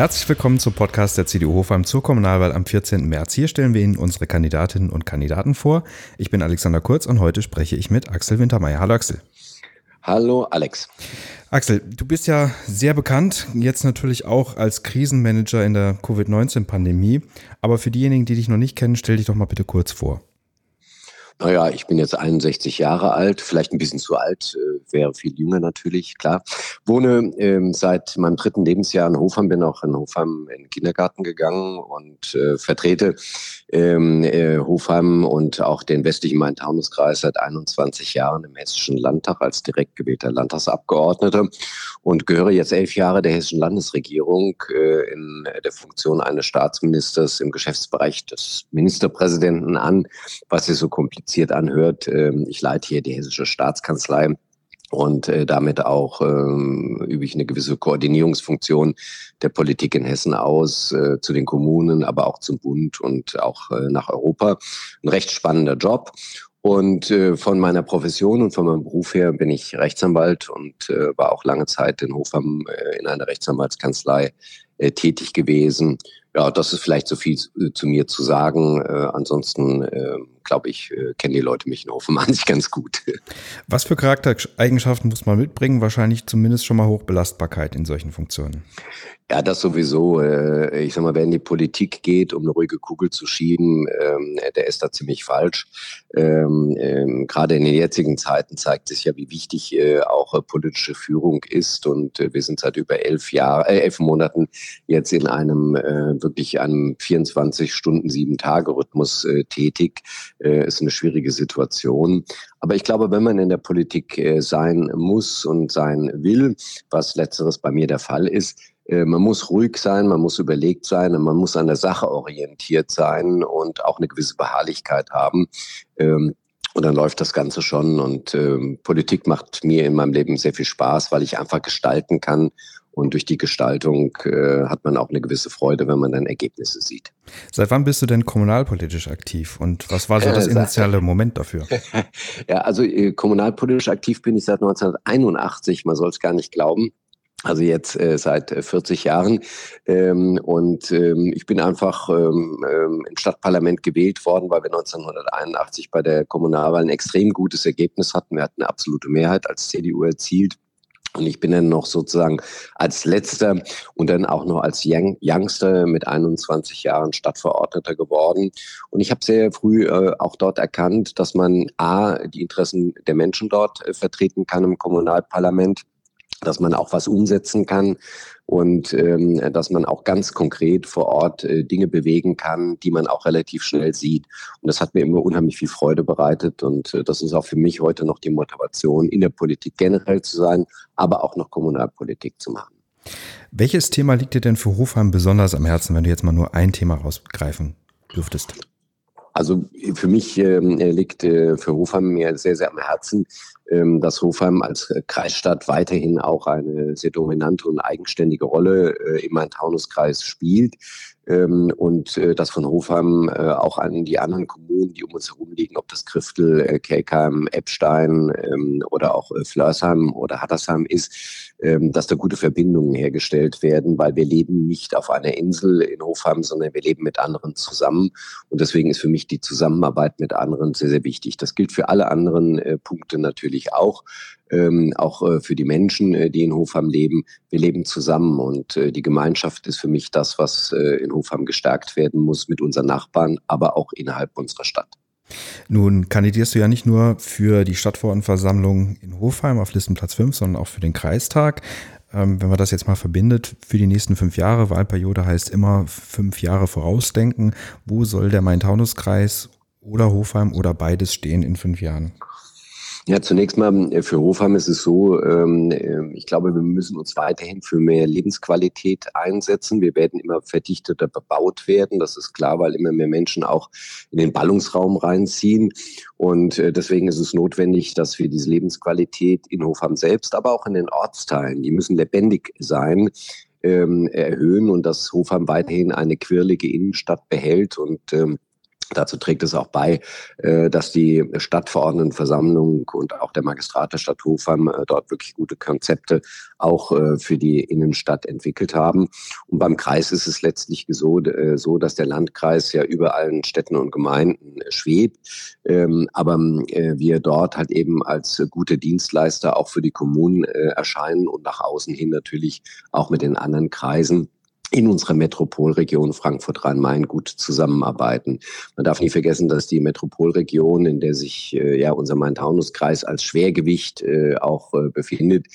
Herzlich willkommen zum Podcast der CDU Hofheim zur Kommunalwahl am 14. März. Hier stellen wir Ihnen unsere Kandidatinnen und Kandidaten vor. Ich bin Alexander Kurz und heute spreche ich mit Axel Wintermeyer. Hallo Axel. Hallo Alex. Axel, du bist ja sehr bekannt, jetzt natürlich auch als Krisenmanager in der Covid-19-Pandemie. Aber für diejenigen, die dich noch nicht kennen, stell dich doch mal bitte kurz vor. Naja, ich bin jetzt 61 Jahre alt, vielleicht ein bisschen zu alt, äh, wäre viel jünger natürlich, klar. Wohne ähm, seit meinem dritten Lebensjahr in Hofheim, bin auch in Hofheim in den Kindergarten gegangen und äh, vertrete ähm, äh, Hofheim und auch den westlichen Main-Taunus-Kreis seit 21 Jahren im Hessischen Landtag als direkt gewählter Landtagsabgeordneter und gehöre jetzt elf Jahre der Hessischen Landesregierung äh, in der Funktion eines Staatsministers im Geschäftsbereich des Ministerpräsidenten an, was sich so kompliziert anhört. Ähm, ich leite hier die Hessische Staatskanzlei und äh, damit auch ähm, übe ich eine gewisse Koordinierungsfunktion der Politik in Hessen aus, äh, zu den Kommunen, aber auch zum Bund und auch äh, nach Europa. Ein recht spannender Job. Und äh, von meiner Profession und von meinem Beruf her bin ich Rechtsanwalt und äh, war auch lange Zeit in Hofheim äh, in einer Rechtsanwaltskanzlei äh, tätig gewesen. Ja, das ist vielleicht so viel zu, äh, zu mir zu sagen. Äh, ansonsten äh, glaube ich, äh, kennen die Leute mich in Hofheim an sich ganz gut. Was für Charaktereigenschaften muss man mitbringen? Wahrscheinlich zumindest schon mal Hochbelastbarkeit in solchen Funktionen. Ja, das sowieso. Äh, ich sag mal, wer in die Politik geht, um eine ruhige Kugel zu schieben, ähm, der ist da ziemlich falsch. Ähm, ähm, gerade in den jetzigen Zeiten zeigt sich ja, wie wichtig äh, auch politische Führung ist. Und wir sind seit über elf Jahren, äh, elf Monaten jetzt in einem wirklich einem 24 Stunden, sieben Tage Rhythmus tätig. Ist eine schwierige Situation. Aber ich glaube, wenn man in der Politik sein muss und sein will, was letzteres bei mir der Fall ist, äh, man muss ruhig sein, man muss überlegt sein und man muss an der Sache orientiert sein und auch eine gewisse Beharrlichkeit haben. Ähm, und dann läuft das Ganze schon. Und ähm, Politik macht mir in meinem Leben sehr viel Spaß, weil ich einfach gestalten kann. Und durch die Gestaltung äh, hat man auch eine gewisse Freude, wenn man dann Ergebnisse sieht. Seit wann bist du denn kommunalpolitisch aktiv und was war so das initiale Moment dafür? ja, also äh, kommunalpolitisch aktiv bin ich seit 1981, man soll es gar nicht glauben. Also jetzt äh, seit 40 äh, Jahren. Ähm, und ähm, ich bin einfach ähm, ähm, im Stadtparlament gewählt worden, weil wir 1981 bei der Kommunalwahl ein extrem gutes Ergebnis hatten. Wir hatten eine absolute Mehrheit als CDU erzielt. Und ich bin dann noch sozusagen als letzter und dann auch noch als Young, Youngster mit 21 Jahren Stadtverordneter geworden. Und ich habe sehr früh äh, auch dort erkannt, dass man A, die Interessen der Menschen dort äh, vertreten kann im Kommunalparlament dass man auch was umsetzen kann und ähm, dass man auch ganz konkret vor Ort äh, Dinge bewegen kann, die man auch relativ schnell sieht. Und das hat mir immer unheimlich viel Freude bereitet und äh, das ist auch für mich heute noch die Motivation, in der Politik generell zu sein, aber auch noch Kommunalpolitik zu machen. Welches Thema liegt dir denn für Hofheim besonders am Herzen, wenn du jetzt mal nur ein Thema rausgreifen dürftest? Also für mich ähm, liegt äh, für Hofheim mir sehr, sehr am Herzen, ähm, dass Hofheim als äh, Kreisstadt weiterhin auch eine sehr dominante und eigenständige Rolle äh, im Main-Taunus-Kreis spielt ähm, und äh, das von Hofheim äh, auch an die anderen Kommunen, die um uns herum liegen, ob das Kriftel, äh, Kelkheim, Eppstein ähm, oder auch äh, Flörsheim oder Hattersheim ist, ähm, dass da gute Verbindungen hergestellt werden, weil wir leben nicht auf einer Insel in Hofheim, sondern wir leben mit anderen zusammen. Und deswegen ist für mich die Zusammenarbeit mit anderen sehr, sehr wichtig. Das gilt für alle anderen äh, Punkte natürlich auch ähm, auch äh, für die Menschen, äh, die in Hofheim leben. Wir leben zusammen und äh, die Gemeinschaft ist für mich das, was äh, in Hofheim gestärkt werden muss mit unseren Nachbarn, aber auch innerhalb unserer Stadt. Nun kandidierst du ja nicht nur für die Stadtverordnetenversammlung in Hofheim auf Listenplatz 5, sondern auch für den Kreistag. Ähm, wenn man das jetzt mal verbindet, für die nächsten fünf Jahre, Wahlperiode heißt immer fünf Jahre vorausdenken. Wo soll der Main-Taunus-Kreis oder Hofheim oder beides stehen in fünf Jahren? Ja, zunächst mal äh, für Hofheim ist es so, ähm, äh, ich glaube, wir müssen uns weiterhin für mehr Lebensqualität einsetzen. Wir werden immer verdichteter bebaut werden. Das ist klar, weil immer mehr Menschen auch in den Ballungsraum reinziehen. Und äh, deswegen ist es notwendig, dass wir diese Lebensqualität in Hofheim selbst, aber auch in den Ortsteilen, die müssen lebendig sein, ähm, erhöhen und dass Hofheim weiterhin eine quirlige Innenstadt behält und ähm, Dazu trägt es auch bei, äh, dass die Stadtverordnetenversammlung und auch der Magistrat der Stadt Hofheim äh, dort wirklich gute Konzepte auch äh, für die Innenstadt entwickelt haben. Und beim Kreis ist es letztlich so, so dass der Landkreis ja über allen Städten und Gemeinden schwebt, ähm, aber wir dort halt eben als gute Dienstleister auch für die Kommunen erscheinen und nach außen hin natürlich auch mit den anderen Kreisen in unserer Metropolregion Frankfurt-Rhein-Main gut zusammenarbeiten. Man darf nie vergessen, dass die Metropolregion, in der sich äh, ja unser Main-Taunus-Kreis als Schwergewicht äh, auch äh, befindet,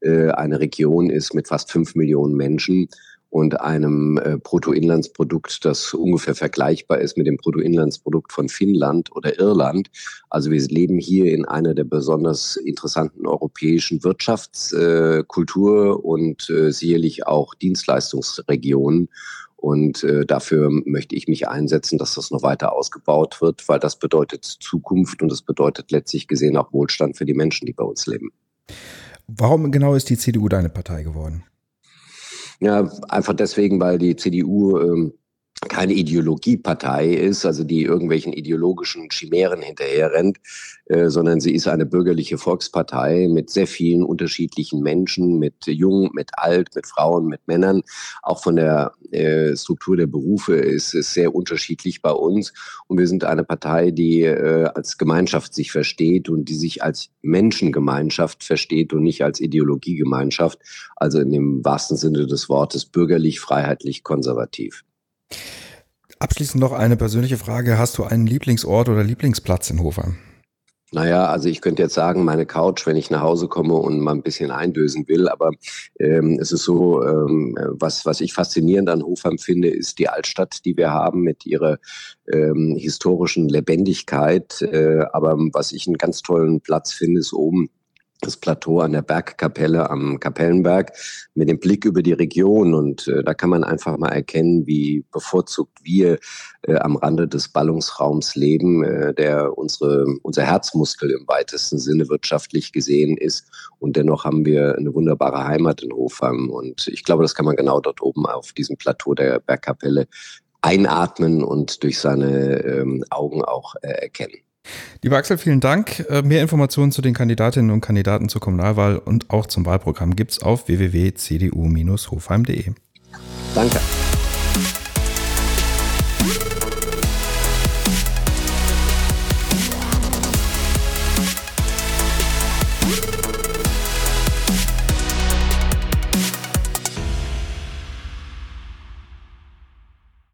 äh, eine Region ist mit fast fünf Millionen Menschen und einem äh, Bruttoinlandsprodukt, das ungefähr vergleichbar ist mit dem Bruttoinlandsprodukt von Finnland oder Irland. Also wir leben hier in einer der besonders interessanten europäischen Wirtschafts-, äh, und äh, sicherlich auch Dienstleistungsregionen. Und äh, dafür möchte ich mich einsetzen, dass das noch weiter ausgebaut wird, weil das bedeutet Zukunft und das bedeutet letztlich gesehen auch Wohlstand für die Menschen, die bei uns leben. Warum genau ist die CDU deine Partei geworden? Ja, einfach deswegen, weil die CDU ähm, keine Ideologiepartei ist, also die irgendwelchen ideologischen Chimären hinterherrennt, äh, sondern sie ist eine bürgerliche Volkspartei mit sehr vielen unterschiedlichen Menschen, mit jung, mit alt, mit Frauen, mit Männern. Auch von der äh, Struktur der Berufe ist es sehr unterschiedlich bei uns. Und wir sind eine Partei, die äh, als Gemeinschaft sich versteht und die sich als Menschengemeinschaft versteht und nicht als Ideologiegemeinschaft. Also in dem wahrsten Sinne des Wortes bürgerlich, freiheitlich, konservativ. Abschließend noch eine persönliche Frage. Hast du einen Lieblingsort oder Lieblingsplatz in Hofheim? Naja, also ich könnte jetzt sagen, meine Couch, wenn ich nach Hause komme und mal ein bisschen eindösen will, aber ähm, es ist so, ähm, was, was ich faszinierend an Hofheim finde, ist die Altstadt, die wir haben mit ihrer ähm, historischen Lebendigkeit. Äh, aber was ich einen ganz tollen Platz finde, ist oben das Plateau an der Bergkapelle am Kapellenberg mit dem Blick über die Region. Und äh, da kann man einfach mal erkennen, wie bevorzugt wir äh, am Rande des Ballungsraums leben, äh, der unsere, unser Herzmuskel im weitesten Sinne wirtschaftlich gesehen ist. Und dennoch haben wir eine wunderbare Heimat in Hofheim. Und ich glaube, das kann man genau dort oben auf diesem Plateau der Bergkapelle einatmen und durch seine ähm, Augen auch äh, erkennen. Lieber Axel, vielen Dank. Äh, mehr Informationen zu den Kandidatinnen und Kandidaten zur Kommunalwahl und auch zum Wahlprogramm gibt es auf www.cdu-hofheim.de. Danke.